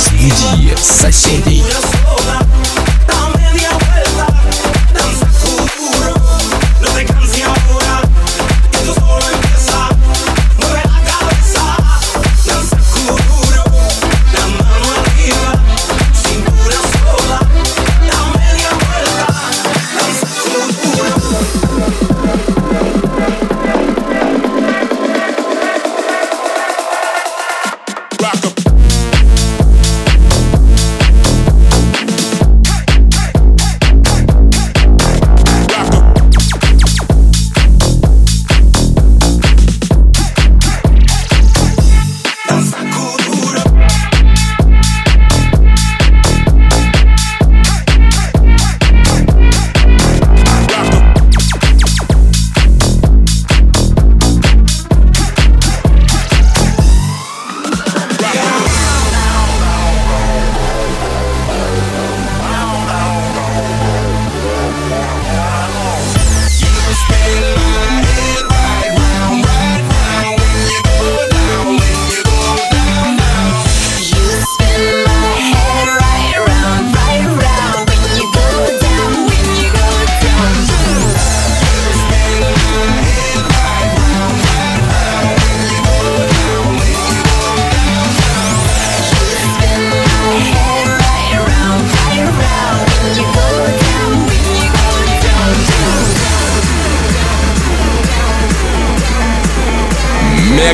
соседей соседей.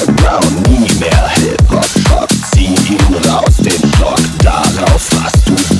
Underground, nie mehr Hip-Hop-Schock, zieh ihn raus, den Schock, darauf hast du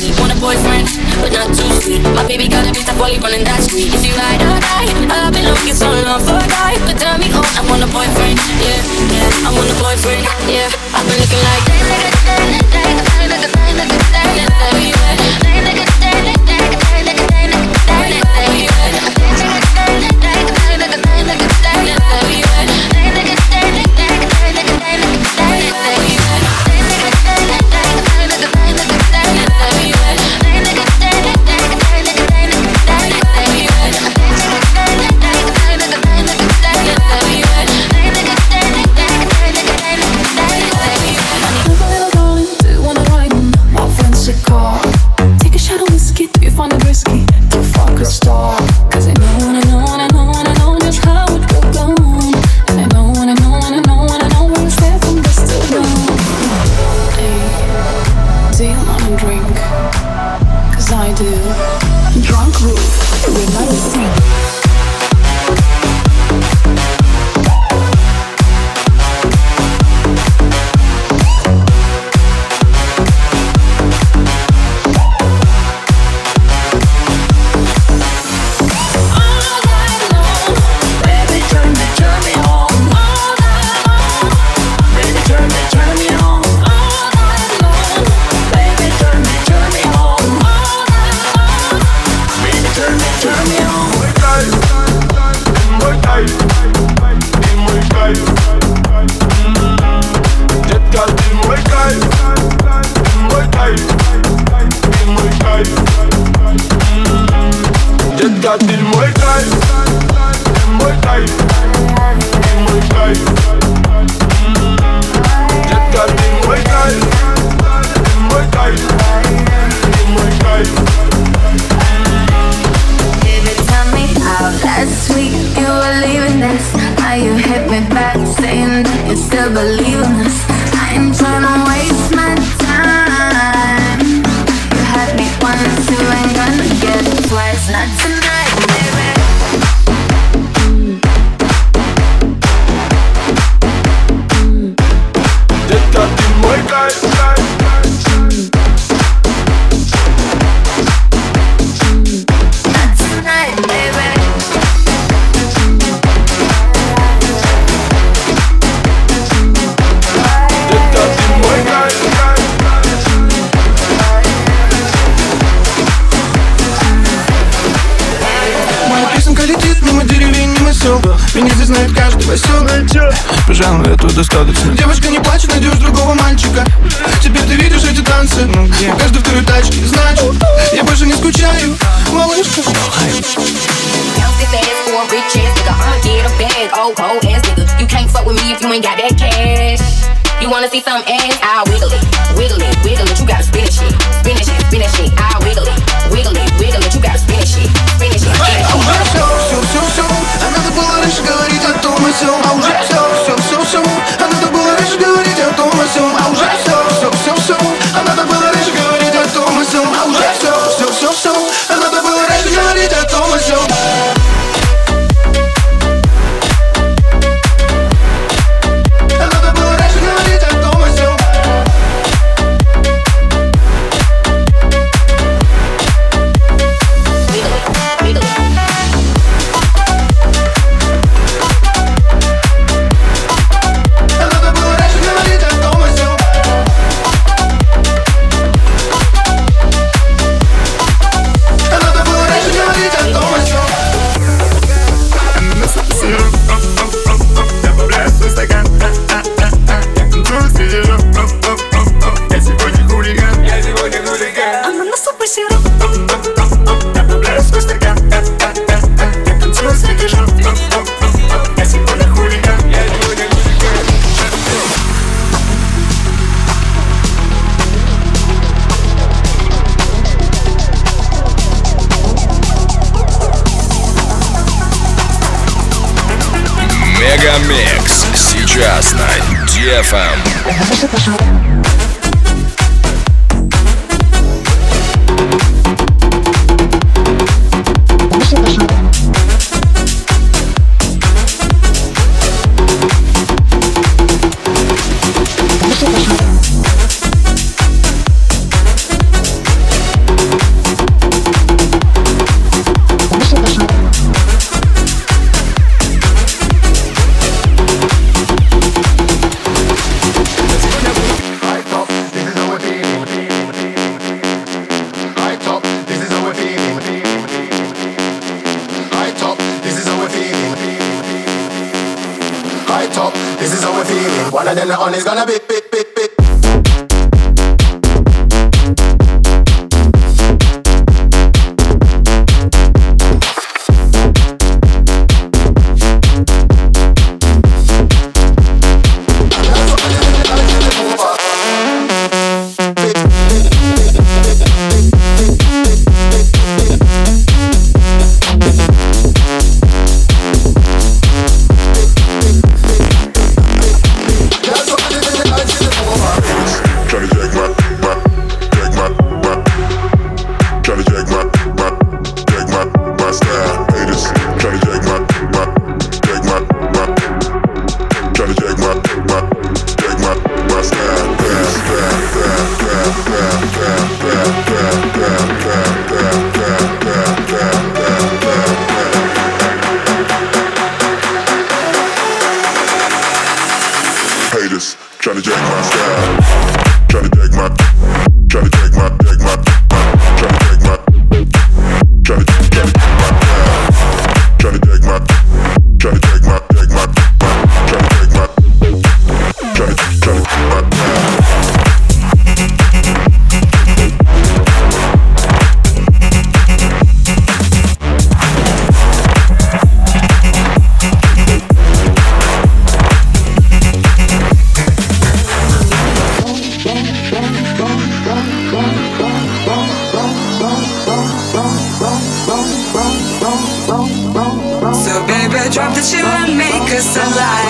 sweet. Want a boyfriend, but not too sweet. My baby got a bitch that's probably running that street. If you ride or die, I've been looking so long for a guy. But tell me, oh, I want a boyfriend, yeah, yeah. I want a boyfriend, yeah. I've been looking like. Меня здесь знает каждый поселок Пожалуй, этого достаточно Девочка не плачет, найдешь другого мальчика Теперь ты видишь эти танцы ну, где? У каждой второй тачки, значит Я больше не скучаю, малышка You wanna see some ass? I'll wiggle it, wiggle it, wiggle it. You gotta spin it, spin it, spin it, shit. Wiggle it, wiggle it, wiggle it. You gotta spin it, spin it, spin it. so I'm dressed last. GFM. on it's gonna be haters trying to jack my style, trying to jack my, trying to jack my, jack my, trying to jack my, trying to. that you will make us alive.